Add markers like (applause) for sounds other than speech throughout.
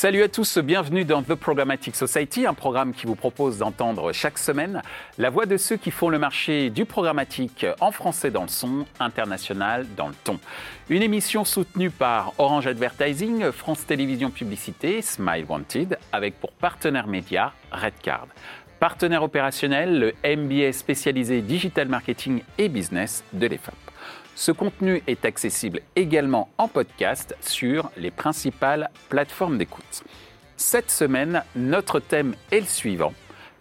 Salut à tous, bienvenue dans The Programmatic Society, un programme qui vous propose d'entendre chaque semaine la voix de ceux qui font le marché du programmatique en français dans le son, international dans le ton. Une émission soutenue par Orange Advertising, France Télévisions Publicité, Smile Wanted, avec pour partenaire média Redcard. Partenaire opérationnel, le MBA spécialisé Digital Marketing et Business de l'EFAP. Ce contenu est accessible également en podcast sur les principales plateformes d'écoute. Cette semaine, notre thème est le suivant,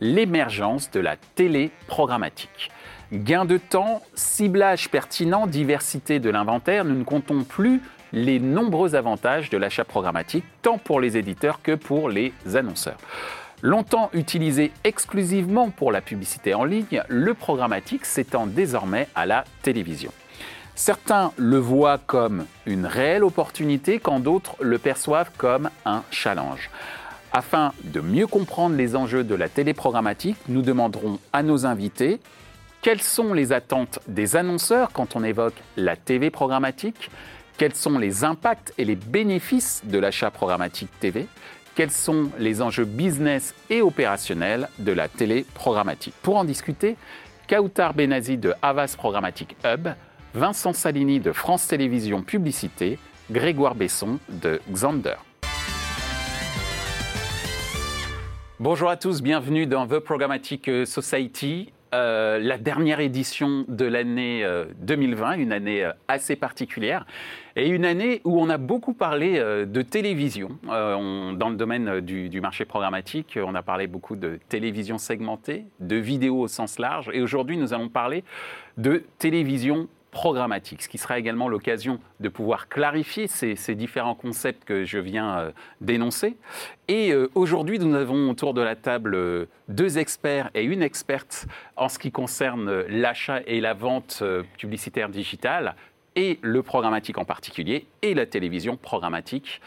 l'émergence de la télé programmatique. Gain de temps, ciblage pertinent, diversité de l'inventaire, nous ne comptons plus les nombreux avantages de l'achat programmatique, tant pour les éditeurs que pour les annonceurs. Longtemps utilisé exclusivement pour la publicité en ligne, le programmatique s'étend désormais à la télévision. Certains le voient comme une réelle opportunité quand d'autres le perçoivent comme un challenge. Afin de mieux comprendre les enjeux de la téléprogrammatique, nous demanderons à nos invités quelles sont les attentes des annonceurs quand on évoque la TV programmatique, quels sont les impacts et les bénéfices de l'achat programmatique TV, quels sont les enjeux business et opérationnels de la télé programmatique. Pour en discuter, Kautar Benazi de Havas Programmatic Hub Vincent Salini de France Télévisions Publicité, Grégoire Besson de Xander. Bonjour à tous, bienvenue dans The Programmatic Society. Euh, la dernière édition de l'année 2020, euh, une année euh, assez particulière, et une année où on a beaucoup parlé de télévision. dans le domaine du, du, marché programmatique, on a parlé beaucoup de télévision segmentée, de vidéo au sens large, et aujourd'hui nous allons parler de télévision programmatique, ce qui sera également l'occasion de pouvoir clarifier ces, différents concepts que je viens euh, d'énoncer. Et euh, aujourd'hui, nous avons autour de la table euh, deux experts et une experte en ce qui concerne l'achat et la vente publicitaire digitale et le programmatique en particulier, et la télévision programmatique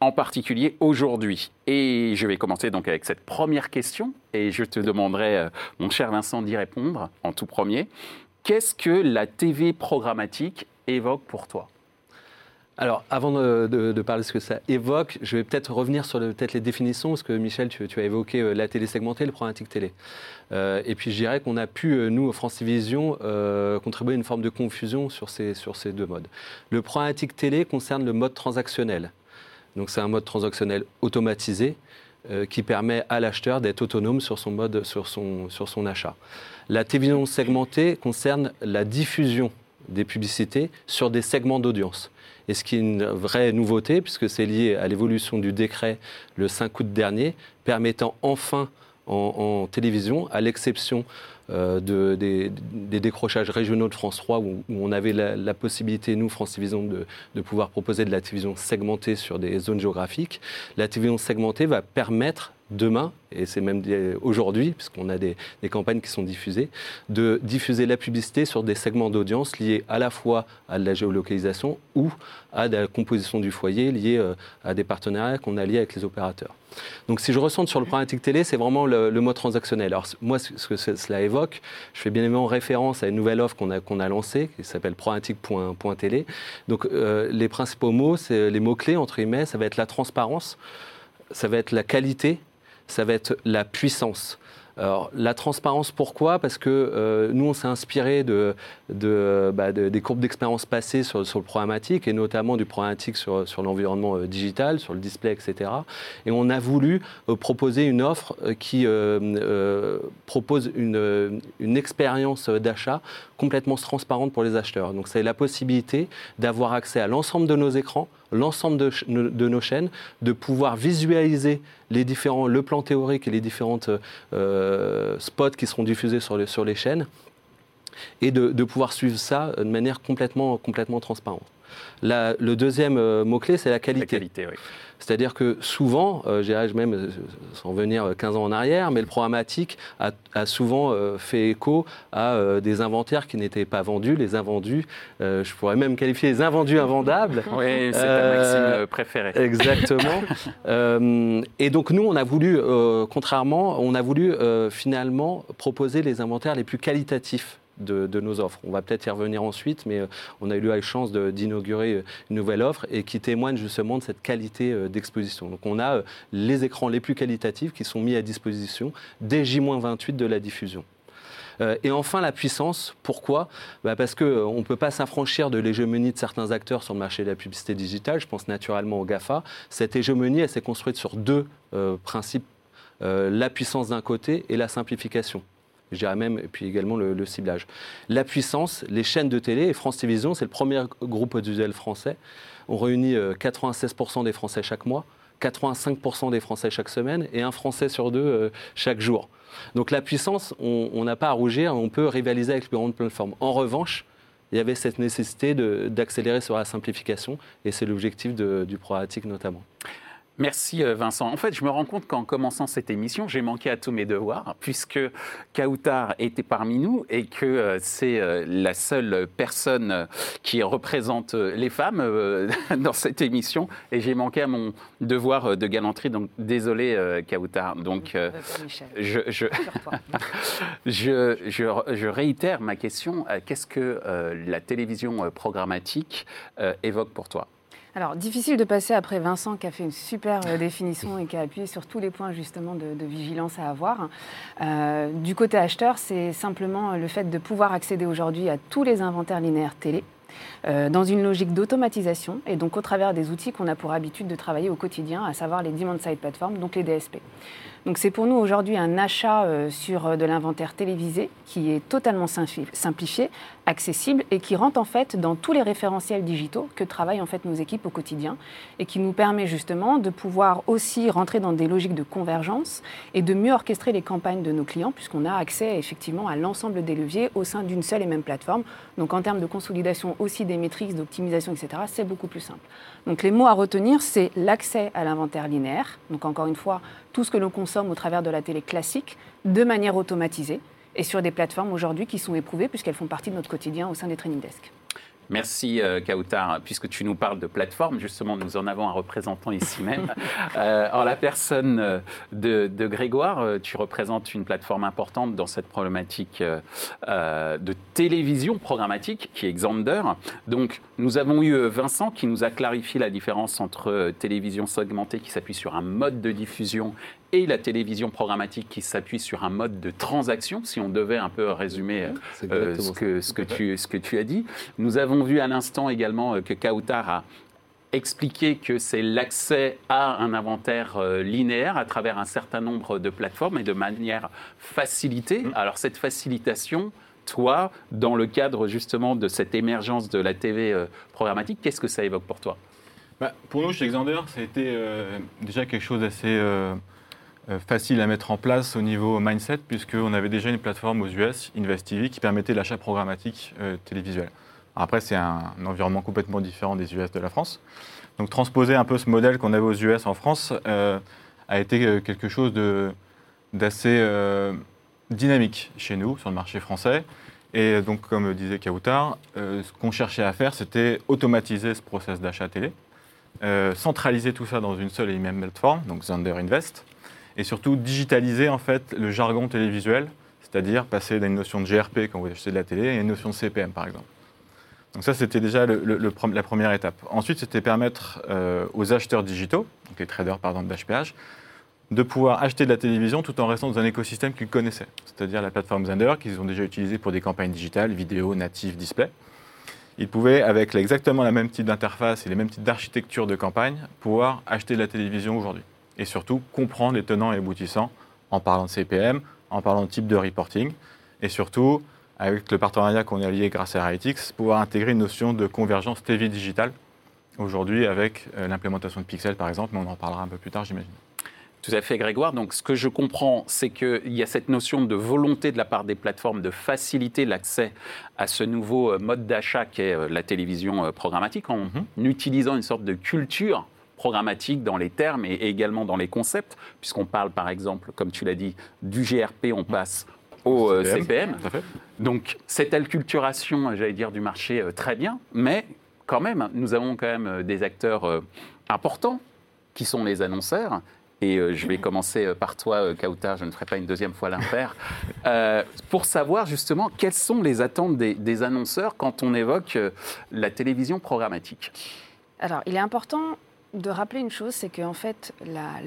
en particulier aujourd'hui. Et je vais commencer donc avec cette première question, et je te demanderai, mon cher Vincent, d'y répondre en tout premier. Qu'est-ce que la TV programmatique évoque pour toi? Alors, avant de, parler de ce que ça évoque, je vais peut-être revenir sur peut-être les définitions, parce que Michel, tu, as évoqué euh, la télé segmentée, le programmatique télé. Euh, et puis, je dirais qu'on a pu, euh, nous, au France Télévisions, contribuer à une forme de confusion sur ces, sur ces deux modes. Le programmatique télé concerne le mode transactionnel. Donc, c'est un mode transactionnel automatisé qui permet à l'acheteur d'être autonome sur son mode, sur son, sur son achat. La télévision segmentée concerne la diffusion des publicités sur des segments d'audience. Et ce qui est une vraie nouveauté, puisque c'est lié à l'évolution du décret le 5 août dernier, permettant enfin en, télévision, à l'exception euh, des, décrochages régionaux de France 3, où, on avait la, possibilité, nous, France Télévisions, de, de, pouvoir proposer de la télévision segmentée sur des zones géographiques. La télévision segmentée va permettre demain, et c'est même aujourd'hui, puisqu'on a des, campagnes qui sont diffusées, de diffuser la publicité sur des segments d'audience liés à la fois à la géolocalisation ou à la composition du foyer liés euh, à des partenariats qu'on a liés avec les opérateurs. Donc si je ressens sur le programmatique télé, c'est vraiment le, mode transactionnel. Alors moi, ce que cela évoque, je fais bien évidemment référence à une nouvelle offre qu'on a, qu'on a lancée, qui s'appelle programmatique.télé. Donc euh, les principaux mots, les mots-clés, entre guillemets, ça va être la transparence, ça va être la qualité, ça va être la puissance. Alors, la transparence, pourquoi? Parce que euh, nous, on s'est inspiré bah, des courbes d'expérience passées sur, le programmatique, et notamment du programmatique sur, l'environnement euh, digital, sur le display, etc. Et on a voulu euh, proposer une offre qui propose une expérience d'achat complètement transparente pour les acheteurs. Donc, c'est la possibilité d'avoir accès à l'ensemble de nos écrans, l'ensemble de, nos chaînes, de pouvoir visualiser les différents, le plan théorique et les différentes euh, spots qui seront diffusés sur les, chaînes, et de, de, pouvoir suivre ça de manière complètement, complètement transparente. Le deuxième euh, mot-clé, c'est la qualité. La qualité oui. C'est-à-dire que souvent, euh, j'irais même euh, sans venir 15 ans en arrière, mais le programmatique a, souvent euh, fait écho à des inventaires qui n'étaient pas vendus, les invendus, je pourrais même qualifier les invendus invendables. (laughs) Oui, c'est ta maxime préférée. Exactement. (laughs) et donc nous, on a voulu, contrairement, on a voulu finalement proposer les inventaires les plus qualitatifs de, nos offres. On va peut-être y revenir ensuite, mais on a eu la chance d'inaugurer une nouvelle offre et qui témoigne justement de cette qualité d'exposition. Donc on a les écrans les plus qualitatifs qui sont mis à disposition dès J-28 de la diffusion. Euh, et enfin, la puissance. Pourquoi? Bah, Parce qu'on euh, ne peut pas s'affranchir de l'hégémonie de certains acteurs sur le marché de la publicité digitale. Je pense naturellement au GAFA. Cette hégémonie, elle s'est construite sur deux euh, principes la puissance d'un côté et la simplification je dirais même, et puis également le, ciblage. La puissance, les chaînes de télé, et France Télévisions, c'est le premier groupe audiovisuel français. On réunit 96% des Français chaque mois, 85% des Français chaque semaine, et un Français sur deux chaque jour. Donc la puissance, on n'a pas à rougir, on peut rivaliser avec les grandes plateformes. En revanche, il y avait cette nécessité d'accélérer sur la simplification, et c'est l'objectif du programmatique notamment. Merci euh, Vincent. En fait, je me rends compte qu'en commençant cette émission, j'ai manqué à tous mes devoirs, puisque Kautar était parmi nous et que euh, c'est euh, la seule personne qui représente les femmes (laughs) dans cette émission. Et j'ai manqué à mon devoir de galanterie. Donc, désolé Kautar. Donc, je, (laughs) je, je, je, réitère ma question. Qu'est-ce que la télévision programmatique évoque pour toi? Alors, difficile de passer après Vincent qui a fait une super euh, définition et qui a appuyé sur tous les points justement de, vigilance à avoir. Euh, du côté acheteur, c'est simplement le fait de pouvoir accéder aujourd'hui à tous les inventaires linéaires télé. Euh, dans une logique d'automatisation et donc au travers des outils qu'on a pour habitude de travailler au quotidien, à savoir les demand-side platforms, donc les DSP. Donc c'est pour nous aujourd'hui un achat euh, sur euh, de l'inventaire télévisé qui est totalement simplifié, accessible et qui rentre en fait dans tous les référentiels digitaux que travaillent en fait nos équipes au quotidien et qui nous permet justement de pouvoir aussi rentrer dans des logiques de convergence et de mieux orchestrer les campagnes de nos clients puisqu'on a accès effectivement à l'ensemble des leviers au sein d'une seule et même plateforme. Donc en termes de consolidation aussi des métriques, d'optimisation, etc., c'est beaucoup plus simple. Donc les mots à retenir, c'est l'accès à l'inventaire linéaire. Donc encore une fois, tout ce que l'on consomme au travers de la télé classique de manière automatisée et sur des plateformes aujourd'hui qui sont éprouvées puisqu'elles font partie de notre quotidien au sein des training desks. Merci euh, Kautar, puisque tu nous parles de plateforme, justement nous en avons un représentant ici (laughs) même. euh, en la personne euh, de, Grégoire, euh, tu représentes une plateforme importante dans cette problématique de télévision programmatique qui est Xander. Donc nous avons eu Vincent qui nous a clarifié la différence entre télévision segmentée qui s'appuie sur un mode de diffusion et la télévision programmatique qui s'appuie sur un mode de transaction, si on devait un peu résumer euh, ce, que, ce, que tu, ce que tu as dit. Nous avons vu à l'instant également euh, que Kautar a expliqué que c'est l'accès à un inventaire euh, linéaire à travers un certain nombre de plateformes et de manière facilitée. Mm. Alors cette facilitation, toi, dans le cadre justement de cette émergence de la TV programmatique, qu'est-ce que ça évoque pour toi? Bah, Pour nous, chez Xander, ça a été déjà quelque chose d'assez euh, facile à mettre en place au niveau mindset, puisqu'on avait déjà une plateforme aux US, InvestTV, qui permettait l'achat programmatique euh, télévisuel. Après, c'est un, environnement complètement différent des US de la France. Donc, transposer un peu ce modèle qu'on avait aux US en France euh, a été quelque chose d'assez dynamique chez nous, sur le marché français. Et donc, comme disait Kautar, ce qu'on cherchait à faire, c'était automatiser ce process d'achat télé, centraliser tout ça dans une seule et même plateforme, donc Zander Invest, et surtout digitaliser en fait le jargon télévisuel, c'est-à-dire passer d'une notion de GRP quand vous achetez de la télé à une notion de CPM par exemple. Donc ça, c'était déjà la première étape. Ensuite, c'était permettre euh, aux acheteurs digitaux, donc les traders par exemple d'HPH, de pouvoir acheter de la télévision tout en restant dans un écosystème qu'ils connaissaient, c'est-à-dire la plateforme Zender qu'ils ont déjà utilisée pour des campagnes digitales, vidéo, native, display. Ils pouvaient, avec exactement la même type d'interface et les mêmes types d'architecture de campagne, pouvoir acheter de la télévision aujourd'hui et surtout comprendre les tenants et aboutissants en parlant de CPM, en parlant de type de reporting et surtout, avec le partenariat qu'on a lié grâce à RITX, pouvoir intégrer une notion de convergence TV digitale aujourd'hui avec euh, l'implémentation de Pixel par exemple, mais on en parlera un peu plus tard j'imagine. Tout à fait, Grégoire. Donc, ce que je comprends, c'est qu'il y a cette notion de volonté de la part des plateformes de faciliter l'accès à ce nouveau euh, mode d'achat qu'est euh, la télévision programmatique en mhm. utilisant une sorte de culture programmatique dans les termes et, également dans les concepts, puisqu'on parle par exemple, comme tu l'as dit, du GRP, on passe au CPM. Euh, Donc cette acculturation, j'allais dire, du marché, euh, très bien, mais quand même, nous avons quand même euh, des acteurs importants qui sont les annonceurs. Et je vais commencer par toi, Kauta, je ne ferai pas une deuxième fois l'impair, (laughs) euh, pour savoir justement quelles sont les attentes des, des annonceurs quand on évoque la télévision programmatique. Alors, il est important de rappeler une chose, c'est qu'en fait,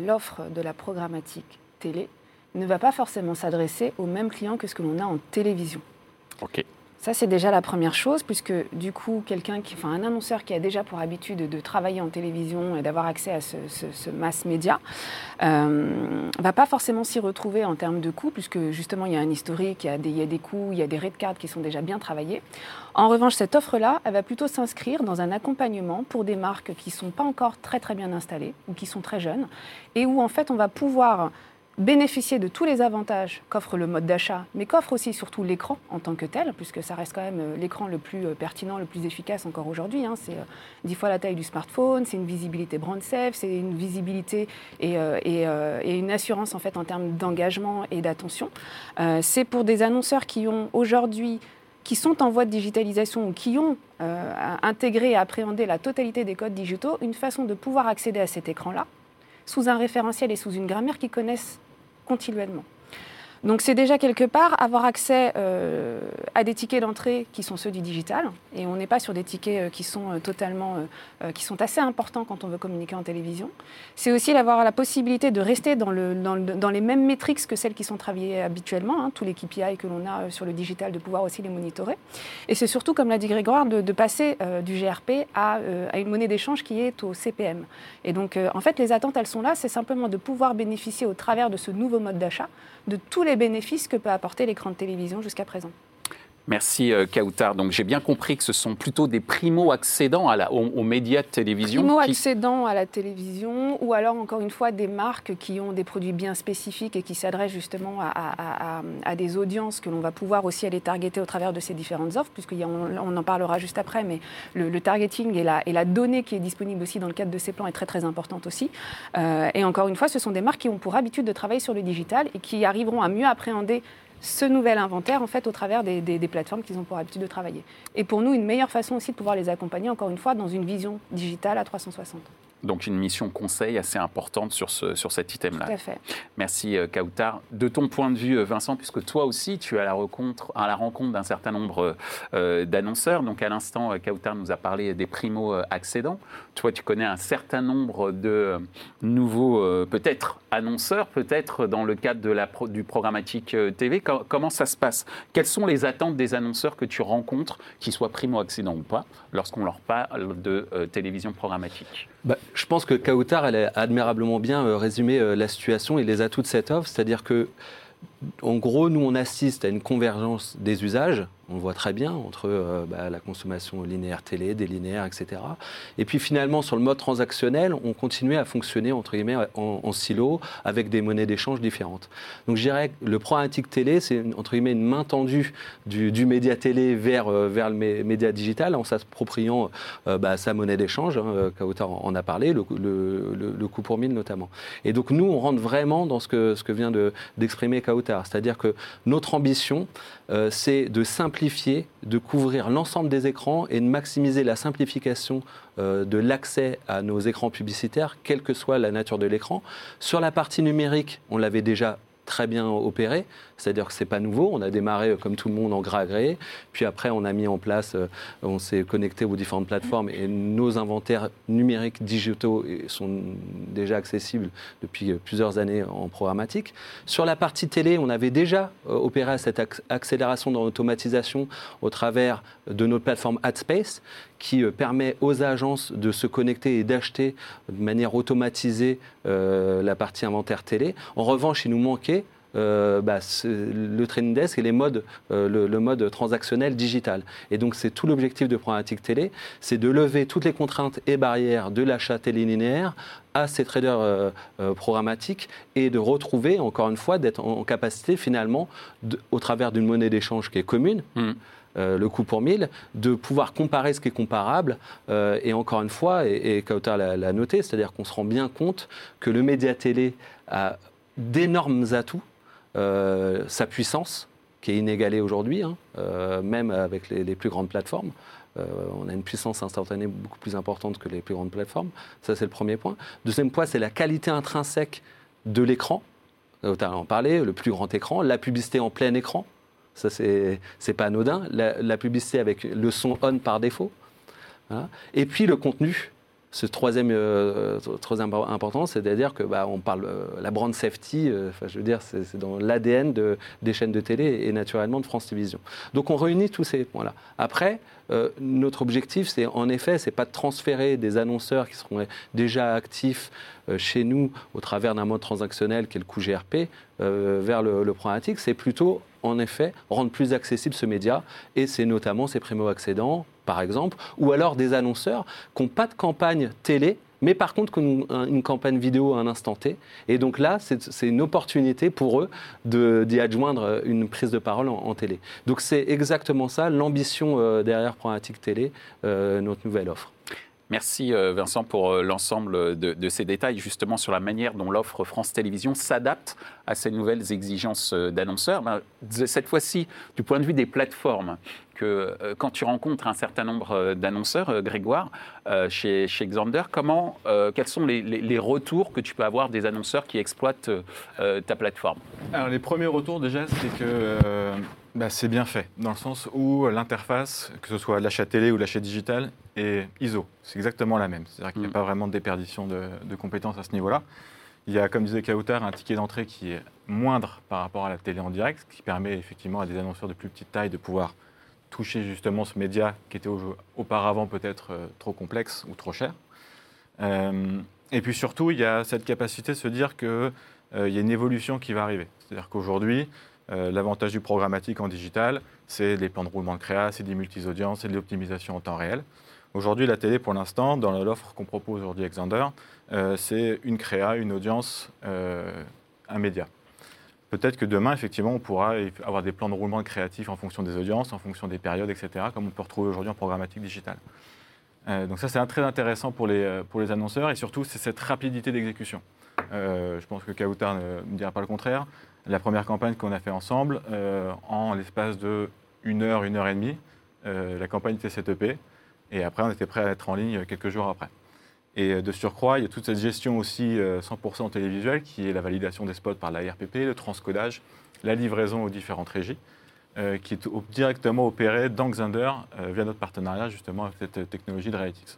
l'offre de la programmatique télé ne va pas forcément s'adresser aux mêmes clients que ce que l'on a en télévision. Ça, c'est déjà la première chose, puisque du coup, quelqu'un enfin, un annonceur qui a déjà pour habitude de travailler en télévision et d'avoir accès à ce, mass média, euh, va pas forcément s'y retrouver en termes de coûts, puisque justement, il y a un historique, il y a des, il y a coûts, il y a des rate cards qui sont déjà bien travaillés. En revanche, cette offre-là, elle va plutôt s'inscrire dans un accompagnement pour des marques qui sont pas encore très très bien installées ou qui sont très jeunes, et où en fait, on va pouvoir bénéficier de tous les avantages qu'offre le mode d'achat, mais qu'offre aussi surtout l'écran en tant que tel, puisque ça reste quand même euh, l'écran le plus euh, pertinent, le plus efficace encore aujourd'hui. hein. C'est euh, dix fois la taille du smartphone, c'est une visibilité brand safe, c'est une visibilité et, une assurance en fait en termes d'engagement et d'attention. C'est pour des annonceurs qui ont aujourd'hui qui sont en voie de digitalisation ou qui ont intégré et appréhendé la totalité des codes digitaux, une façon de pouvoir accéder à cet écran-là sous un référentiel et sous une grammaire qu'ils connaissent continuellement. Donc c'est déjà quelque part avoir accès euh, à des tickets d'entrée qui sont ceux du digital et on n'est pas sur des tickets euh, qui sont euh, totalement, qui sont assez importants quand on veut communiquer en télévision. C'est aussi d'avoir la possibilité de rester dans, le, dans, le- dans les mêmes métriques que celles qui sont travaillées habituellement, hein, tous les KPI que l'on a sur le digital, de pouvoir aussi les monitorer. Et c'est surtout, comme l'a dit Grégoire, de, de passer du GRP à, à une monnaie d'échange qui est au CPM. Et donc, en fait, les attentes, elles sont là, c'est simplement de pouvoir bénéficier au travers de ce nouveau mode d'achat de tous les bénéfices que peut apporter l'écran de télévision jusqu'à présent. Merci euh, Kautar. Donc j'ai bien compris que ce sont plutôt des primo-accédants aux, médias de télévision. Primo qui- accédant à la télévision ou alors encore une fois des marques qui ont des produits bien spécifiques et qui s'adressent justement à, des audiences que l'on va pouvoir aussi aller targeter au travers de ces différentes offres, puisqu'on on en parlera juste après, mais le, targeting et la, et la donnée qui est disponible aussi dans le cadre de ces plans est très très importante aussi. Euh, et encore une fois, ce sont des marques qui ont pour habitude de travailler sur le digital et qui arriveront à mieux appréhender ce nouvel inventaire en fait au travers des, des- des plateformes qu'ils ont pour habitude de travailler. Et pour nous, une meilleure façon aussi de pouvoir les accompagner, encore une fois, dans une vision digitale à 360. Donc une mission conseil assez importante sur, ce, sur cet item-là. Tout à fait. Merci euh, Kautar. De ton point de vue, euh, Vincent, puisque toi aussi, tu es à la rencontre, à la rencontre d'un certain nombre euh, d'annonceurs. Donc à l'instant, Kautar nous a parlé des primo-accédants. Toi, tu connais un certain nombre de nouveaux, euh, peut-être annonceurs, peut-être dans le cadre de la pro- du programmatique TV. Co- comment ça se passe? Quelles sont les attentes des annonceurs que tu rencontres, qu'ils soient primo-accédants ou pas, lorsqu'on leur parle de euh, télévision programmatique Bah, je pense que Kautar, elle a admirablement bien euh, résumé euh, la situation et les atouts de cette offre. C'est-à-dire que, en gros, nous, on assiste à une convergence des usages. On le voit très bien entre euh, bah, la consommation linéaire télé, des linéaires, etc. Et puis finalement, sur le mode transactionnel, on continuait à fonctionner entre guillemets en, en silo avec des monnaies d'échange différentes. Donc je dirais que le programmatique télé, c'est entre guillemets une main tendue du, média télé vers, euh, vers le mé- média digital en s'appropriant euh, bah, sa monnaie d'échange. Hein, en a parlé, le, le, le- le coût pour mille notamment. Et donc nous, on rentre vraiment dans ce que, ce que vient de- d'exprimer Kautar. C'est-à-dire que notre ambition, euh, c'est de simplifier, de couvrir l'ensemble des écrans et de maximiser la simplification euh, de l'accès à nos écrans publicitaires, quelle que soit la nature de l'écran. Sur la partie numérique, on l'avait déjà très bien opéré, c'est-à-dire que c'est pas nouveau. On a démarré euh, comme tout le monde en gras agréé, puis après on a mis en place, euh, on s'est connecté aux différentes plateformes et nos inventaires numériques digitaux euh, sont déjà accessibles depuis plusieurs années en programmatique. Sur la partie télé, on avait déjà opéré cette ac- accélération dans l'automatisation au travers de notre plateforme AdSpace qui euh, permet aux agences de se connecter et d'acheter de manière automatisée euh, la partie inventaire télé. En revanche, il nous manquait euh, bah, le trading desk et les modes, le, mode transactionnel digital. Et donc c'est tout l'objectif de Programmatic Télé, c'est de lever toutes les contraintes et barrières de l'achat télélinéaire à ces traders programmatiques et de retrouver, encore une fois, d'être en, capacité finalement, au travers d'une monnaie d'échange qui est commune, Mhm. Euh, le coût pour mille, de pouvoir comparer ce qui est comparable. euh, et encore une fois, et, et l'a noté, c'est-à-dire qu'on se rend bien compte que le média télé a d'énormes atouts, euh, sa puissance, qui est inégalée aujourd'hui, hein, même avec les, plus grandes plateformes. On a une puissance instantanée beaucoup plus importante que les plus grandes plateformes. Ça, c'est le premier point. Deuxième point, c'est la qualité intrinsèque de l'écran, tu en parlé, le plus grand écran, la publicité en plein écran, ça c'est pas anodin, la, publicité avec le son on par défaut, hein. et puis le contenu ce troisième, euh, très important, c'est-à-dire que bah, on parle euh, la brand safety. Euh, je veux dire, c'est dans l'ADN de, des chaînes de télé et naturellement de France Télévisions. Donc on réunit tous ces points-là. Après, notre objectif, c'est en effet, c'est pas de transférer des annonceurs qui seront déjà actifs chez nous au travers d'un mode transactionnel qui est le coût GRP vers le, le programmatique. C'est plutôt en effet rendre plus accessible ce média et c'est notamment ces primo-accédants par exemple, ou alors des annonceurs qui n'ont pas de campagne télé, mais par contre qui ont une, campagne vidéo à un instant T. Et donc là, c'est une opportunité pour eux d'y adjoindre une prise de parole en, télé. Donc c'est exactement ça l'ambition euh, derrière Programmatique Télé, euh, notre nouvelle offre. Merci euh, Vincent pour l'ensemble de, ces détails justement sur la manière dont l'offre France Télévisions s'adapte à ces nouvelles exigences d'annonceurs. Ben, cette fois-ci, du point de vue des plateformes, que euh, quand tu rencontres un certain nombre euh, d'annonceurs, euh, Grégoire, chez, chez Xander, comment, quels sont les, retours que tu peux avoir des annonceurs qui exploitent ta plateforme? Alors les premiers retours déjà, c'est que bah, c'est bien fait, dans le sens où l'interface, que ce soit l'achat télé ou l'achat digital, est ISO. C'est exactement la même. C'est-à-dire qu'il n'y a mm. pas vraiment de déperdition de, de compétences à ce niveau-là. Il y a, comme disait Kautar, un ticket d'entrée qui est moindre par rapport à la télé en direct, ce qui permet effectivement à des annonceurs de plus petite taille de pouvoir toucher justement ce média qui était auparavant peut-être euh, trop complexe ou trop cher. Euh, et puis surtout, il y a cette capacité de se dire qu'il euh, y a une évolution qui va arriver. C'est-à-dire qu'aujourd'hui, l'avantage du programmatique en digital, c'est les plans de roulement de créa, c'est des multi-audiences, c'est de l'optimisation en temps réel. Aujourd'hui, la télé, pour l'instant, dans l'offre qu'on propose aujourd'hui avec Xander, c'est une créa, une audience, un média. Peut-être que demain, effectivement, on pourra avoir des plans de roulement créatifs en fonction des audiences, en fonction des périodes, etc., comme on peut retrouver aujourd'hui en programmatique digitale. Euh, donc ça, c'est très intéressant pour les, euh, pour les annonceurs et surtout, c'est cette rapidité d'exécution. Euh, je pense que Kautar ne me dira pas le contraire. La première campagne qu'on a fait ensemble, en l'espace de une heure, une heure et demie, la campagne était setupée et après, on était prêt à être en ligne quelques jours après. Et euh, de surcroît, il y a toute cette gestion aussi 100% euh, télévisuelle qui est la validation des spots par la RPP, le transcodage, la livraison aux différentes régies, euh, qui est directement opérée dans Xander via notre partenariat justement avec cette technologie de Realytics.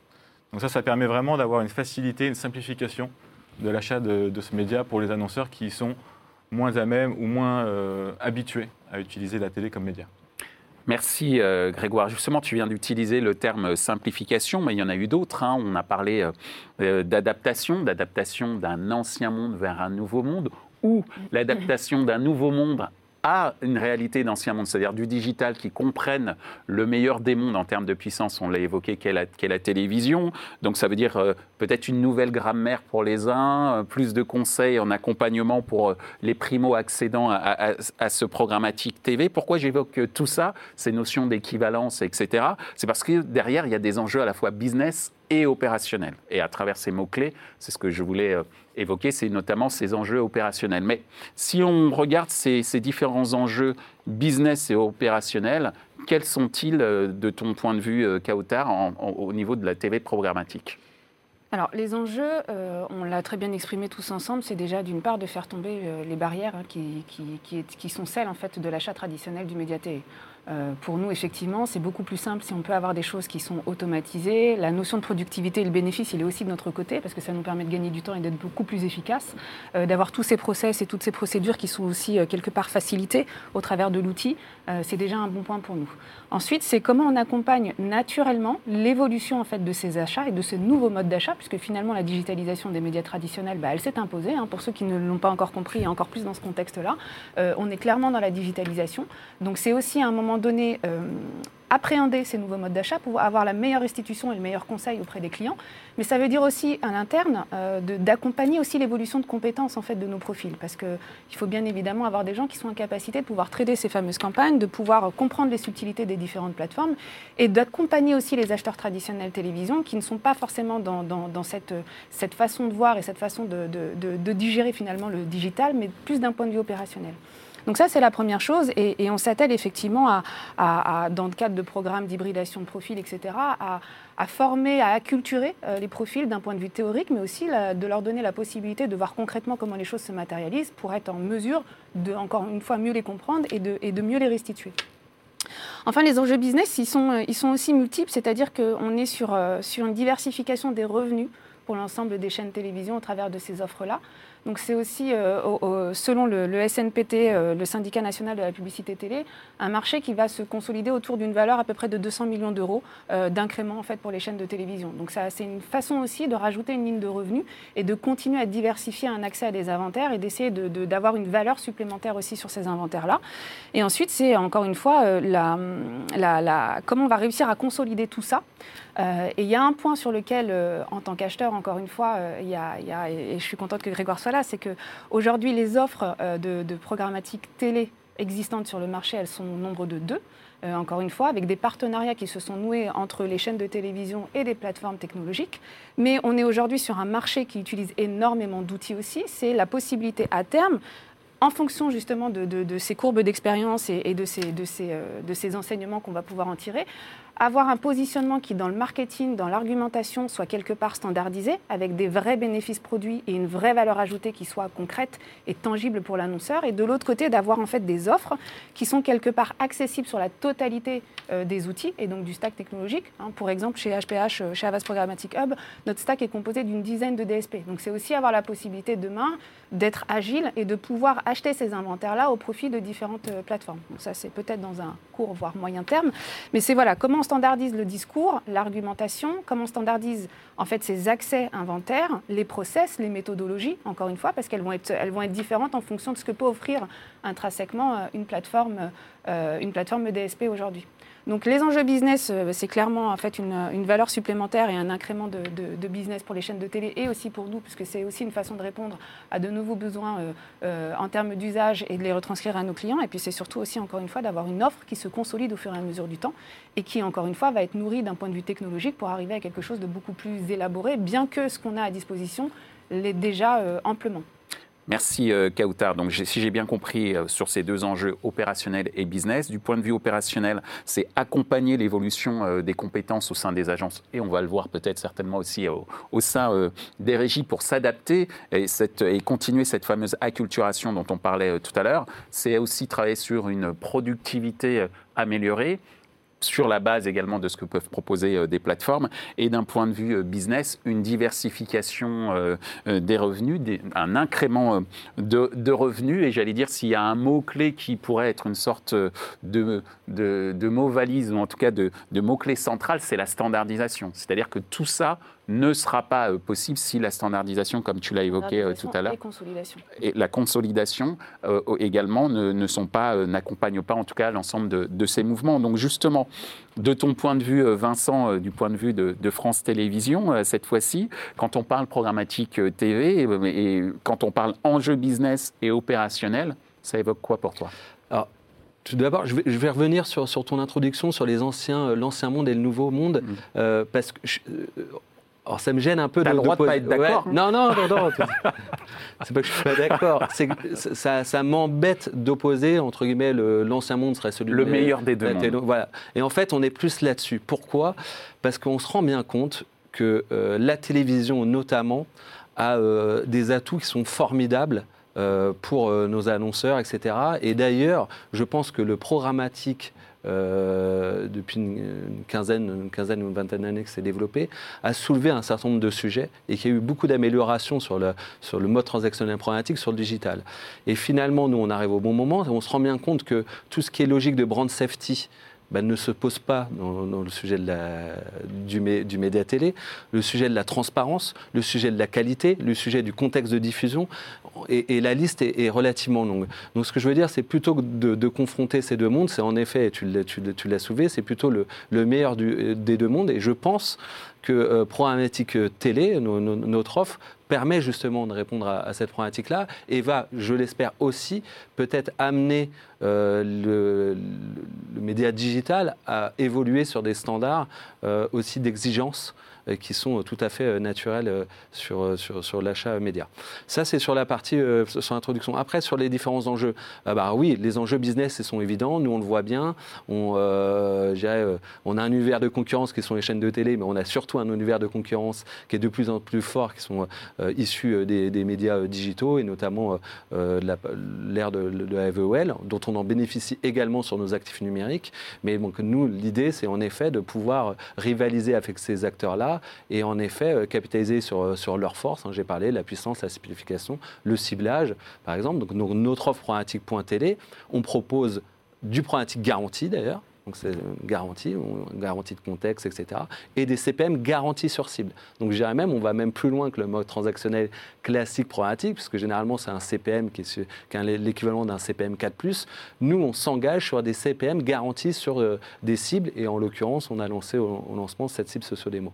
Donc ça, ça permet vraiment d'avoir une facilité, une simplification de l'achat de, ce média pour les annonceurs qui sont moins à même ou moins habitués à utiliser la télé comme média. Merci euh, Grégoire. Justement, tu viens d'utiliser le terme simplification, mais il y en a eu d'autres. Hein. On a parlé euh, euh, d'adaptation, d'adaptation d'un ancien monde vers un nouveau monde, ou l'adaptation d'un nouveau monde à une réalité d'ancien monde, c'est-à-dire du digital qui comprenne le meilleur des mondes en termes de puissance, on l'a évoqué, qu'est la, la, télévision. Donc ça veut dire euh, peut-être une nouvelle grammaire pour les uns, euh, plus de conseils en accompagnement pour euh, les primo-accédants à, à, ce programmatique TV. Pourquoi j'évoque tout ça, ces notions d'équivalence, etc. C'est parce que derrière, il y a des enjeux à la fois business et opérationnel. Et à travers ces mots-clés, c'est ce que je voulais euh, évoquer, c'est notamment ces enjeux opérationnels. Mais si on regarde ces, différents enjeux business et opérationnels, quels sont-ils euh, de ton point de vue, euh, Kautar, au niveau de la TV programmatique? Alors, les enjeux, on l'a très bien exprimé tous ensemble, c'est déjà d'une part de faire tomber les barrières hein, qui, qui, qui, sont celles en fait de l'achat traditionnel du média télé. Euh, pour nous, effectivement, c'est beaucoup plus simple si on peut avoir des choses qui sont automatisées. La notion de productivité et le bénéfice, il est aussi de notre côté parce que ça nous permet de gagner du temps et d'être beaucoup plus efficace, euh, d'avoir tous ces process et toutes ces procédures qui sont aussi euh, quelque part facilitées au travers de l'outil. c'est déjà un bon point pour nous. Ensuite, c'est comment on accompagne naturellement l'évolution en fait de ces achats et de ces nouveaux modes d'achat, puisque finalement la digitalisation des médias traditionnels, bah, elle s'est imposée. Hein, pour ceux qui ne l'ont pas encore compris, et encore plus dans ce contexte-là, on est clairement dans la digitalisation. Donc c'est aussi un moment donné, euh, appréhender ces nouveaux modes d'achat, pour avoir la meilleure restitution et le meilleur conseil auprès des clients. Mais ça veut dire aussi, à l'interne, euh, d'accompagner aussi l'évolution de compétences en fait, de nos profils. Parce qu'il faut bien évidemment avoir des gens qui sont en capacité de pouvoir trader ces fameuses campagnes, de pouvoir comprendre les subtilités des différentes plateformes et d'accompagner aussi les acheteurs traditionnels télévision qui ne sont pas forcément dans, cette, cette, façon de voir et cette façon de digérer finalement le digital, mais plus d'un point de vue opérationnel. Donc ça, c'est la première chose. Et, on s'attelle effectivement, à, dans le cadre de programmes d'hybridation de profils, etc., à, former, à acculturer les profils d'un point de vue théorique, mais aussi de leur donner la possibilité de voir concrètement comment les choses se matérialisent pour être en mesure de, encore une fois, mieux les comprendre et de, mieux les restituer. Enfin, les enjeux business, ils sont, euh, aussi multiples, c'est-à-dire qu'on est sur, euh, sur une diversification des revenus pour l'ensemble des chaînes télévision au travers de ces offres-là. Donc c'est aussi, euh, selon le, SNPT, euh, le syndicat national de la publicité télé, un marché qui va se consolider autour d'une valeur à peu près de 200 millions d'euros euh, d'incrément en fait pour les chaînes de télévision. Donc c'est une façon aussi de rajouter une ligne de revenus et de continuer à diversifier un accès à des inventaires et d'essayer d'avoir une valeur supplémentaire aussi sur ces inventaires-là. Et ensuite, c'est encore une fois comment on va réussir à consolider tout ça. Et il y a un point sur lequel, en tant qu'acheteur, encore une fois, a, et je suis contente que Grégoire soit là, c'est qu'aujourd'hui, les offres euh, de, programmatique télé existantes sur le marché, elles sont au nombre de deux. Euh, encore une fois, avec des partenariats qui se sont noués entre les chaînes de télévision et les plateformes technologiques. Mais on est aujourd'hui sur un marché qui utilise énormément d'outils aussi. C'est la possibilité à terme en fonction justement de, ces courbes d'expérience et, euh, de ces enseignements qu'on va pouvoir en tirer, avoir un positionnement qui, dans le marketing, dans l'argumentation, soit quelque part standardisé, avec des vrais bénéfices produits et une vraie valeur ajoutée qui soit concrète et tangible pour l'annonceur. Et de l'autre côté, d'avoir en fait des offres qui sont quelque part accessibles sur la totalité euh, des outils et donc du stack technologique. Hein. Pour exemple, chez HPH, euh, chez Avast Programmatic Hub, notre stack est composé d'une dizaine de DSP. Donc c'est aussi avoir la possibilité demain d'être agile et de pouvoir acheter ces inventaires-là au profit de différentes euh, plateformes. Donc ça, c'est peut-être dans un court, voire moyen terme. Mais c'est voilà, comment standardise le discours, l'argumentation, comment on standardise en fait ces accès inventaires, les process, les méthodologies, encore une fois, parce qu'elles vont être, elles vont être différentes en fonction de ce que peut offrir intrinsèquement euh, une plateforme, euh, une plateforme DSP aujourd'hui. Donc les enjeux business, euh, c'est clairement en fait une, valeur supplémentaire et un incrément de, business pour les chaînes de télé et aussi pour nous, puisque c'est aussi une façon de répondre à de nouveaux besoins euh, euh, en termes d'usage et de les retranscrire à nos clients. Et puis c'est surtout aussi, encore une fois, d'avoir une offre qui se consolide au fur et à mesure du temps et qui, encore une fois, va être nourrie d'un point de vue technologique pour arriver à quelque chose de beaucoup plus élaboré, bien que ce qu'on a à disposition l'est déjà amplement. Merci euh, Kautar. Donc si j'ai bien compris euh, sur ces deux enjeux opérationnels et business, du point de vue opérationnel, c'est accompagner l'évolution euh, des compétences au sein des agences et on va le voir peut-être certainement aussi au, sein des régies pour s'adapter et, et, continuer cette fameuse acculturation dont on parlait tout à l'heure. C'est aussi travailler sur une productivité améliorée sur la base également de ce que peuvent proposer euh, des plateformes, et d'un point de vue euh, business, une diversification euh, des revenus, un incrément de, revenus, et j'allais dire s'il y a un mot-clé qui pourrait être une sorte de, de, mot valise, ou en tout cas de mot-clé central, c'est la standardisation. C'est-à-dire que tout ça ne sera pas euh, possible si la standardisation, comme tu l'as évoqué euh, tout à l'heure, et la consolidation euh, également ne, sont pas, n'accompagnent pas en tout cas l'ensemble de, ces mouvements. Donc justement, de ton point de vue, Vincent, du point de vue de, France Télévisions, cette fois-ci, quand on parle programmatique TV et, quand on parle enjeu business et opérationnel, ça évoque quoi pour toi? Alors, tout d'abord, je vais, revenir sur, sur, ton introduction sur les anciens, l'ancien monde et le nouveau monde, mmh. parce que alors ça me gêne un peu de. le droit de, pas être d'accord. Non, non, non, non. c'est pas que je suis pas d'accord. Ça, ça m'embête d'opposer entre guillemets l'ancien monde serait celui le meilleur des deux. Mondes. Voilà. Et en fait, on est plus là-dessus. Pourquoi? Parce qu'on se rend bien compte que euh, la télévision, notamment, a euh, des atouts qui sont formidables. Euh, pour nos annonceurs, etc. Et d'ailleurs, je pense que le programmatique euh, depuis une, quinzaine, une quinzaine ou une vingtaine d'années que c'est développé, a soulevé un certain nombre de sujets et qu'il y a eu beaucoup d'améliorations sur le, mode transactionnel informatique, sur le digital. Et finalement, nous, on arrive au bon moment et on se rend bien compte que tout ce qui est logique de brand safety, ben, ne se pose pas dans, le sujet du, média télé, le sujet de la transparence, le sujet de la qualité, le sujet du contexte de diffusion, et, la liste est, relativement longue. Donc ce que je veux dire, c'est plutôt que de, confronter ces deux mondes, c'est en effet, tu l'as soulevé, c'est plutôt le, le meilleur du, des deux mondes, et je pense que euh, Programmatique Télé, notre offre, permet justement de répondre à, cette problématique-là et va, je l'espère aussi, peut-être amener euh, le, média digital à évoluer sur des standards euh, aussi d'exigence euh, qui sont tout à fait naturels sur, sur, sur l'achat média. Ça, c'est sur la partie, sur l'introduction. Après, sur les différents enjeux, bah oui, les enjeux business, ils sont évidents. Nous, on le voit bien. On, a un univers de concurrence qui sont les chaînes de télé, mais on a surtout un univers de concurrence qui est de plus en plus fort, qui sont issus des, médias digitaux et notamment l'ère de, de, la FEOL, dont on en bénéficie également sur nos actifs numériques. Mais donc, nous, l'idée, c'est en effet de pouvoir rivaliser avec ces acteurs-là et en effet euh, capitaliser sur, euh, sur leurs forces. Hein. J'ai parlé la puissance, la simplification, le ciblage, par exemple. Donc, notre offre programmatique.télé, on propose du programmatique garanti d'ailleurs, donc c'est garantie, garantie de contexte, etc. Et des CPM garantis sur cible. Donc je dirais même, on va même plus loin que le mode transactionnel classique programmatique, puisque généralement c'est un CPM qui est, l'équivalent d'un CPM 4+. Nous, on s'engage sur des CPM garantis sur euh, des cibles, et en l'occurrence, on a lancé au, lancement cette cible socio-démo.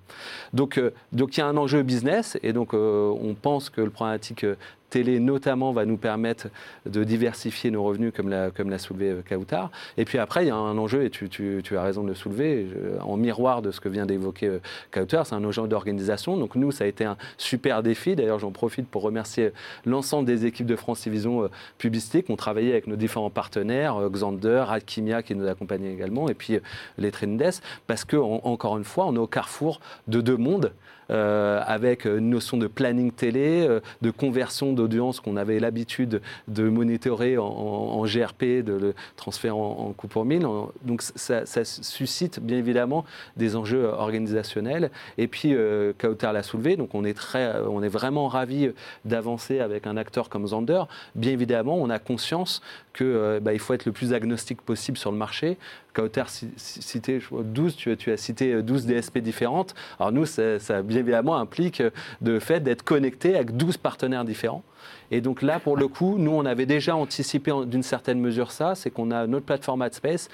Donc, euh, donc il y a un enjeu business, et donc euh, on pense que le programmatique télé notamment va nous permettre de diversifier nos revenus comme l'a, comme soulevé euh, Kautar. Et puis après, il y a un enjeu, et tu, tu, as raison de le soulever, en miroir de ce que vient d'évoquer euh, Kautar, c'est un enjeu d'organisation. Donc nous, ça a été un super défi. D'ailleurs, j'en profite pour remercier l'ensemble des équipes de France euh, Publicité qui ont travaillé avec nos différents partenaires, Xander, Alchimia qui nous accompagnait également, et puis les Trendes, parce que encore une fois, on est au carrefour de deux mondes. Euh, avec une notion de planning télé, euh, de conversion d'audience qu'on avait l'habitude de monitorer en, GRP, de le transférer en, coup pour mille. Donc ça, suscite bien évidemment des enjeux organisationnels. Et puis, euh, l'a soulevé, donc on est, très, on est vraiment ravis d'avancer avec un acteur comme Zander. Bien évidemment, on a conscience qu'il euh, bah, faut être le plus agnostique possible sur le marché. Kauter cité 12, tu, as cité 12 DSP différentes. Alors nous, ça, ça bien évidemment implique le fait d'être connecté avec 12 partenaires différents. Et donc là, pour le coup, nous, on avait déjà anticipé d'une certaine mesure ça, c'est qu'on a notre plateforme AdSpace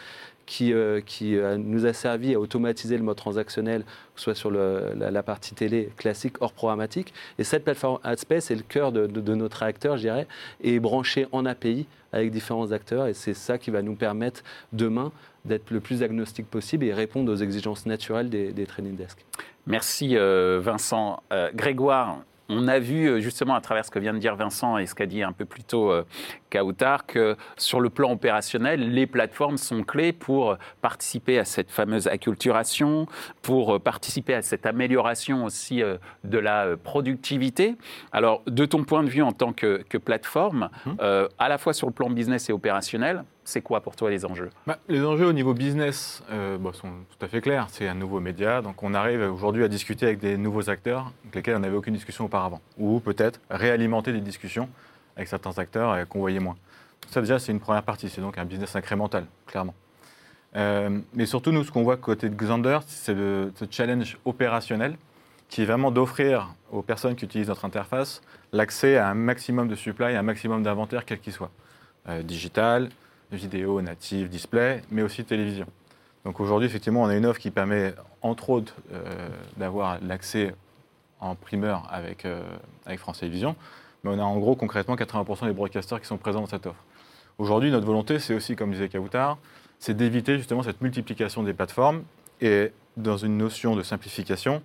qui, euh, euh, nous a servi à automatiser le mode transactionnel, soit sur la, partie télé classique hors programmatique. Et cette plateforme AdSpace est le cœur de, notre réacteur, je dirais, et branchée en API avec différents acteurs. Et c'est ça qui va nous permettre demain d'être le plus agnostique possible et répondre aux exigences naturelles des, training desks. Merci euh, Vincent. Grégoire, on a vu euh, justement à travers ce que vient de dire Vincent et ce qu'a dit un peu plus tôt euh, Kautar que sur le plan opérationnel, les plateformes sont clés pour participer à cette fameuse acculturation, pour participer à cette amélioration aussi euh, de la productivité. Alors, de ton point de vue en tant que, plateforme, hum. à la fois sur le plan business et opérationnel, c'est quoi pour toi les enjeux? Bah, Les enjeux au niveau business euh, bah, sont tout à fait clairs. C'est un nouveau média, donc on arrive aujourd'hui à discuter avec des nouveaux acteurs avec lesquels on n'avait aucune discussion auparavant. Ou peut-être réalimenter des discussions avec certains acteurs qu'on voyait moins. Ça déjà, c'est une première partie. C'est donc un business incrémental, clairement. Euh, mais surtout, nous, ce qu'on voit côté de Xander, c'est ce challenge opérationnel qui est vraiment d'offrir aux personnes qui utilisent notre interface l'accès à un maximum de supply, un maximum d'inventaire, quel qu'il soit. Euh, digital, vidéo, native, display, mais aussi télévision. Donc aujourd'hui, effectivement, on a une offre qui permet, entre autres, euh, d'avoir l'accès en primeur avec, euh, avec France Télévisions, mais on a en gros concrètement 80% des broadcasters qui sont présents dans cette offre. Aujourd'hui, notre volonté, c'est aussi, comme disait Kautar, c'est d'éviter justement cette multiplication des plateformes et dans une notion de simplification,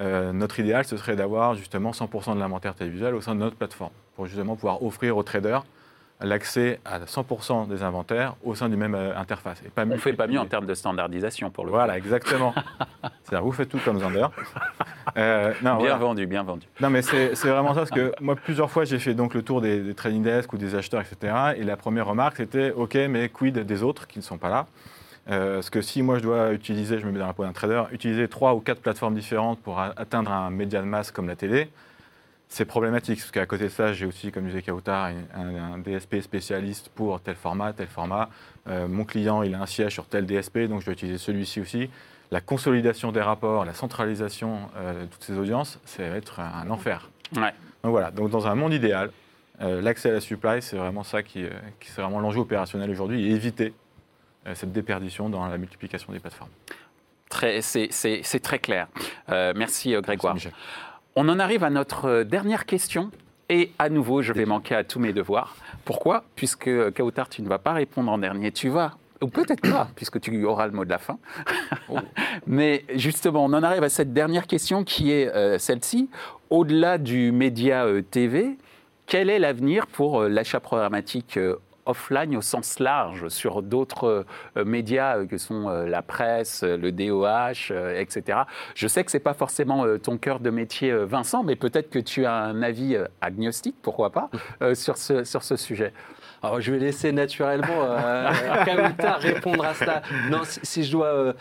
euh, notre idéal, ce serait d'avoir justement 100% de l'inventaire télévisuel au sein de notre plateforme pour justement pouvoir offrir aux traders l'accès à 100% des inventaires au sein du même euh, interface. Et pas On ne fait pas mieux en termes de standardisation pour le Voilà, exactement. (laughs) C'est-à-dire, vous faites tout comme Zander. Euh, bien vendu, bien vendu. Non, mais c'est vraiment ça, parce que (laughs) moi, plusieurs fois, j'ai fait donc le tour des, des trading desks ou des acheteurs, etc. Et la première remarque, c'était, OK, mais quid des autres qui ne sont pas là? Euh, parce que si moi je dois utiliser, je me mets dans la peau d'un trader, utiliser trois ou quatre plateformes différentes pour atteindre un média de masse comme la télé, c'est problématique, parce qu'à côté de ça, j'ai aussi, comme disait Kautar, un, DSP spécialiste pour tel format, tel format. Euh, mon client, il a un siège sur tel DSP, donc je dois utiliser celui-ci aussi. La consolidation des rapports, la centralisation euh, de toutes ces audiences, ça va être un enfer. Donc voilà, donc dans un monde idéal, euh, l'accès à la supply, c'est vraiment ça qui, qui c'est vraiment l'enjeu opérationnel aujourd'hui, et éviter cette déperdition dans la multiplication des plateformes. c'est, très clair. merci Grégoire. Merci, on en arrive à notre euh, dernière question. Et à nouveau, je vais manquer à tous mes devoirs. Pourquoi? Puisque euh, Kautar, tu ne vas pas répondre en dernier, tu vas Ou peut-être pas, (coughs) puisque tu auras le mot de la fin. (laughs) Mais justement, on en arrive à cette dernière question qui est euh, celle-ci. Au-delà du média euh, TV, quel est l'avenir pour euh, l'achat programmatique offline au sens large sur d'autres euh, médias euh, que sont euh, la presse, le DOH, etc. Je sais que c'est pas forcément ton cœur de métier, Vincent, mais peut-être que tu as un avis agnostique, pourquoi pas, sur, ce, sur ce sujet. Alors, je vais laisser naturellement euh, (laughs) Kaouta répondre à cela. Non, si, je dois.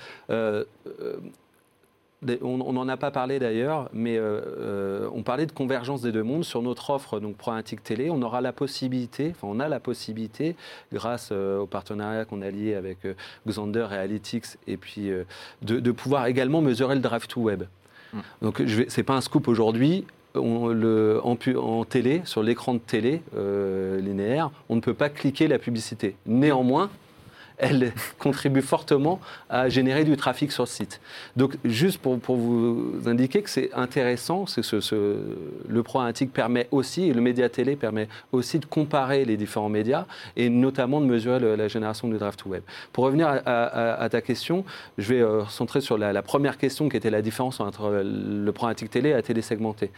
On n'en a pas parlé d'ailleurs, mais euh, euh, on parlait de convergence des deux mondes. Sur notre offre, donc Programmatique Télé, on aura la possibilité, enfin on a la possibilité, grâce euh, au partenariat qu'on a lié avec euh, Xander et Analytics, et puis de, de pouvoir également mesurer le drive to web. Donc je vais- c'est pas un scoop aujourd'hui. On- le- en, en télé, sur l'écran de télé linéaire, on ne peut pas cliquer la publicité. Néanmoins, elle contribue fortement à générer du trafic sur le site. Donc, juste pour, vous indiquer que c'est intéressant, c'est ce, ce- le programmatique permet aussi, et le média télé permet aussi de comparer les différents médias et notamment de mesurer la génération du draft web. Pour revenir à, ta question, je vais euh, centrer sur la, la première question qui était la différence entre le programmatique télé et la télé segmentée.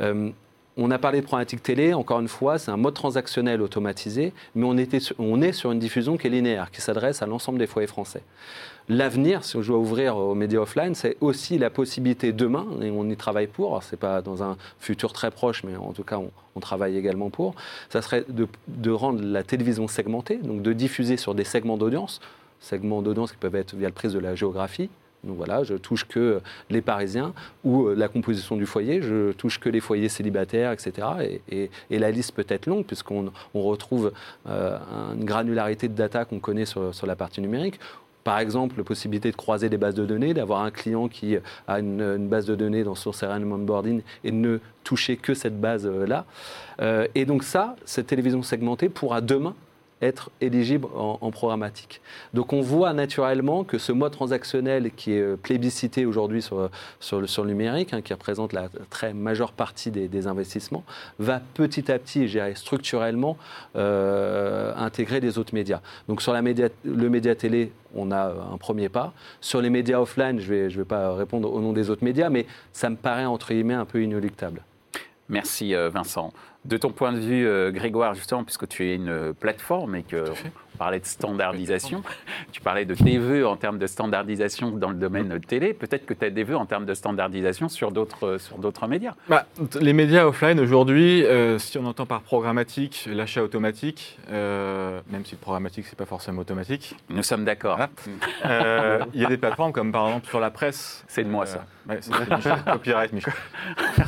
Euh, on a parlé de programmatique télé, encore une fois, c'est un mode transactionnel automatisé, mais on, est sur une diffusion qui est linéaire, qui s'adresse à l'ensemble des foyers français. L'avenir, si je dois ouvrir aux médias offline, c'est aussi la possibilité demain, et on y travaille pour, ce n'est pas dans un futur très proche, mais en tout cas on, travaille également pour, ça serait de, de rendre la télévision segmentée, donc de diffuser sur des segments d'audience, segments d'audience qui peuvent être via le prisme de la géographie, donc voilà, je touche que les Parisiens ou euh, la composition du foyer, je touche que les foyers célibataires, etc. Et, la liste peut être longue puisqu'on on retrouve euh, une granularité de data qu'on connaît sur, la partie numérique. Par exemple, la possibilité de croiser des bases de données, d'avoir un client qui a une, une base de données dans son CRM onboarding et ne toucher que cette base-là. Euh, et donc ça, cette télévision segmentée pourra demain être éligible en, programmatique. Donc on voit naturellement que ce mode transactionnel qui est euh, plébiscité aujourd'hui sur, le, sur le numérique, hein, qui représente la très majeure partie des, investissements, va petit à petit, dirais structurellement, euh, intégrer les autres médias. Donc sur le média télé, on a euh, un premier pas. Sur les médias offline, je ne vais, vais pas répondre au nom des autres médias, mais ça me paraît entre guillemets un peu inéluctable. Merci euh, Vincent. De ton point de vue, euh, Grégoire, justement, puisque tu es une plateforme et que parlait de standardisation, tu parlais de tes vœux en termes de standardisation dans le domaine télé, peut-être que tu as des vœux en termes de standardisation sur d'autres sur d'autres médias. Bah, les médias offline aujourd'hui, euh, si on entend par programmatique l'achat automatique, euh, même si le programmatique c'est pas forcément automatique, Nous sommes d'accord. Voilà. euh, il y a des plateformes comme par exemple sur la presse. C'est de moi ça. Ouais, c'est (laughs) copyright Michel.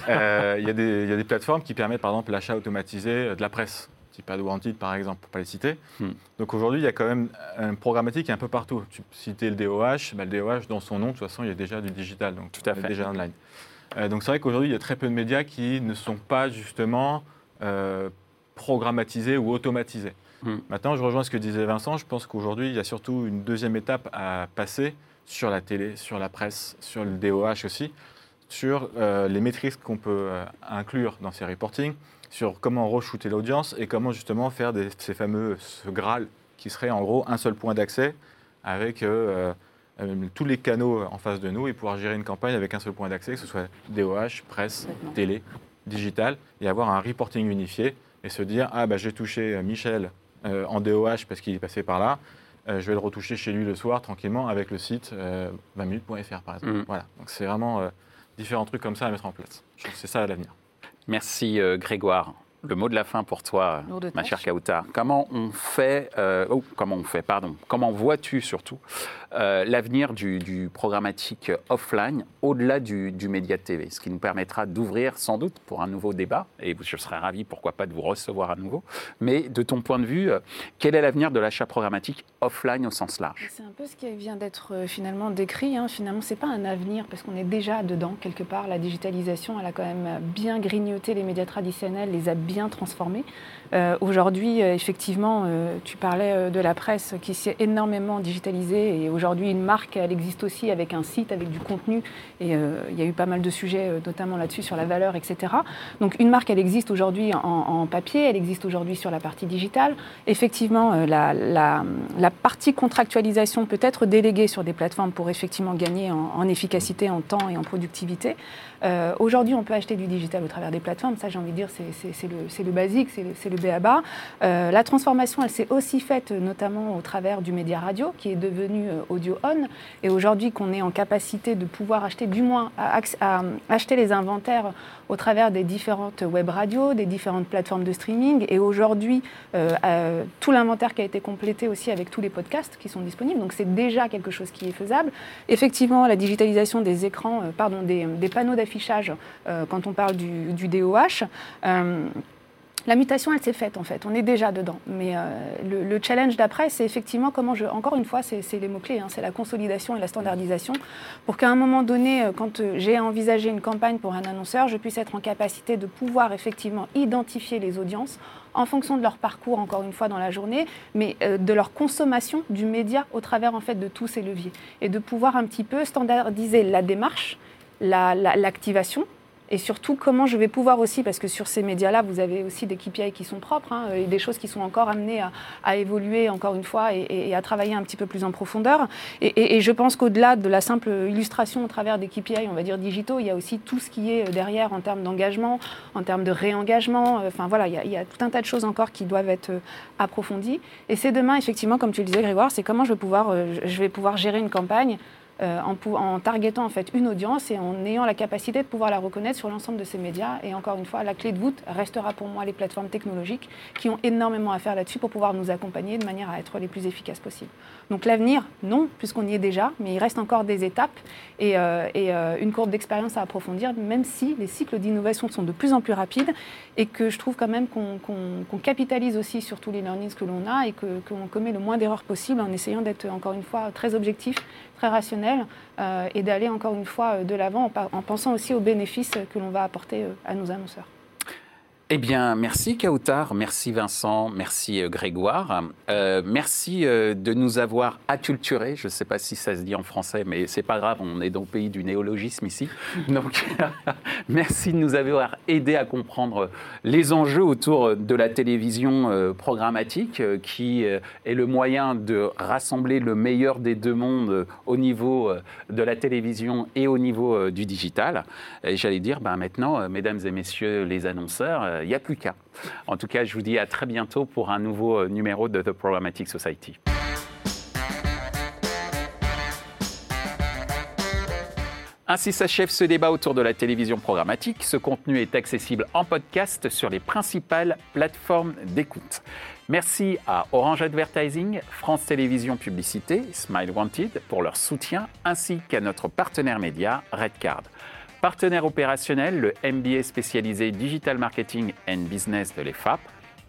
Euh, Il y, a des- il y a des plateformes qui permettent par exemple l'achat automatisé de la presse, type AdWanted par exemple, pour pas les citer. Hmm. Donc aujourd'hui il y a quand même un programmatique un peu partout. Tu citais le DOH, bah, le DOH dans son nom de toute façon il y a déjà du digital, donc Tout à fait. déjà online. Euh, donc c'est vrai qu'aujourd'hui il y a très peu de médias qui ne sont pas justement euh, programmatisés ou automatisés. Hmm. Maintenant je rejoins ce que disait Vincent, je pense qu'aujourd'hui il y a surtout une deuxième étape à passer sur la télé, sur la presse, sur le DOH aussi, sur euh, les métriques qu'on peut euh, inclure dans ces reportings, sur comment re-shooter l'audience et comment justement faire des- ces fameux ce Graal qui serait en gros un seul point d'accès avec euh, euh, tous les canaux en face de nous et pouvoir gérer une campagne avec un seul point d'accès, que ce soit DOH, presse, télé, digital, et avoir un reporting unifié et se dire ah bah j'ai touché euh, Michel euh, en DOH parce qu'il est passé par là, euh, je vais le retoucher chez lui le soir tranquillement avec le site euh, 20minutes.fr par exemple. Mhm. Voilà, donc c'est vraiment euh, différents trucs comme ça à mettre en place. Je trouve que c'est ça à l'avenir. Merci euh, Grégoire. Le mot de la fin pour toi, ma tâche. chère Kauta. Comment on fait, euh, oh, comment on fait, pardon, comment vois-tu surtout euh, l'avenir du, du programmatique offline au-delà du, du média TV, ce qui nous permettra d'ouvrir sans doute pour un nouveau débat, et je serais ravi, pourquoi pas, de vous recevoir à nouveau. Mais de ton point de vue, euh, quel est l'avenir de l'achat programmatique offline au sens large? C'est un peu ce qui vient d'être finalement décrit. Hein. Finalement, c'est pas un avenir parce qu'on est déjà dedans quelque part. La digitalisation, elle a quand même bien grignoté les médias traditionnels, les a transformé. Euh, aujourd'hui, euh, effectivement, euh, tu parlais de la presse qui s'est énormément digitalisée et aujourd'hui, une marque, elle existe aussi avec un site, avec du contenu et il y a eu pas mal de sujets, notamment là-dessus, sur la valeur, etc. Donc, une marque, elle existe aujourd'hui en, papier, elle existe aujourd'hui sur la partie digitale. Effectivement, la, partie contractualisation peut être déléguée sur des plateformes pour effectivement gagner en, efficacité, en temps et en productivité. Aujourd'hui, on peut acheter du digital au travers des plateformes. Ça, j'ai envie de dire, c'est le, le, basique, c'est le, BABA. Euh, la transformation, elle s'est aussi faite notamment au travers du média radio, qui est devenu euh, audio on. Et aujourd'hui, qu'on est en capacité de pouvoir acheter, du moins, à, acheter les inventaires au travers des différentes web radios, des différentes plateformes de streaming. Et aujourd'hui, tout l'inventaire qui a été complété aussi avec tous les podcasts qui sont disponibles. Donc, c'est déjà quelque chose qui est faisable. Effectivement, la digitalisation des écrans, pardon, des, panneaux d'affichage euh, quand on parle du, DOH. Euh, la mutation, elle s'est faite en fait, on est déjà dedans. Mais euh, le, challenge d'après, c'est effectivement comment je. Encore une fois, c'est les mots-clés, hein, c'est la consolidation et la standardisation. Pour qu'à un moment donné, quand j'ai envisagé une campagne pour un annonceur, je puisse être en capacité de pouvoir effectivement identifier les audiences en fonction de leur parcours, encore une fois, dans la journée, mais de leur consommation du média au travers en fait de tous ces leviers. Et de pouvoir un petit peu standardiser la démarche l'activation. Et surtout, comment je vais pouvoir aussi, parce que sur ces médias-là, vous avez aussi des KPI qui sont propres hein, et des choses qui sont encore amenées à, évoluer, encore une fois, et, à travailler un petit peu plus en profondeur. Et, je pense qu'au-delà de la simple illustration au travers des KPI, on va dire digitaux, il y a aussi tout ce qui est derrière en termes d'engagement, en termes de réengagement. Enfin voilà, il y, a, il y, a, tout un tas de choses encore qui doivent être approfondies. Et c'est demain, effectivement, comme tu le disais, Grégoire, c'est comment je vais pouvoir, euh, je vais pouvoir gérer une campagne euh, en, targetant en fait une audience et en ayant la capacité de pouvoir la reconnaître sur l'ensemble de ces médias. Et encore une fois, la clé de voûte restera pour moi les plateformes technologiques qui ont énormément à faire là-dessus pour pouvoir nous accompagner de manière à être les plus efficaces possibles. Donc l'avenir, non, puisqu'on y est déjà, mais il reste encore des étapes et, euh, euh, une courbe d'expérience à approfondir, même si les cycles d'innovation sont de plus en plus rapides et que je trouve quand même qu'on capitalise aussi sur tous les learnings que l'on a et qu'on commet le moins d'erreurs possible en essayant d'être encore une fois très objectif, rationnel euh, et d'aller encore une fois de l'avant en, pensant aussi aux bénéfices que l'on va apporter à nos annonceurs. Eh bien, merci Kautar, merci Vincent, merci euh, Grégoire. Euh, merci euh, de nous avoir acculturés. Je ne sais pas si ça se dit en français, mais c'est pas grave, on est dans le pays du néologisme ici. Donc, (laughs) merci de nous avoir aidés à comprendre les enjeux autour de la télévision programmatique, qui est le moyen de rassembler le meilleur des deux mondes au niveau de la télévision et au niveau du digital. J'allais dire, ben maintenant, mesdames et messieurs les annonceurs, il n'y a plus qu'à. En tout cas, je vous dis à très bientôt pour un nouveau euh, numéro de The Programmatic Society. Ainsi s'achève ce débat autour de la télévision programmatique. Ce contenu est accessible en podcast sur les principales plateformes d'écoute. Merci à Orange Advertising, France Télévisions Publicité, Smile Wanted pour leur soutien, ainsi qu'à notre partenaire média Redcard. Partenaire opérationnel, le MBA spécialisé Digital Marketing and Business de l'EFAP.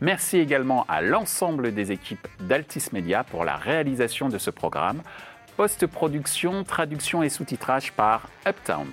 Merci également à l'ensemble des équipes d'Altis Media pour la réalisation de ce programme. Post-production, traduction et sous-titrage par Uptown.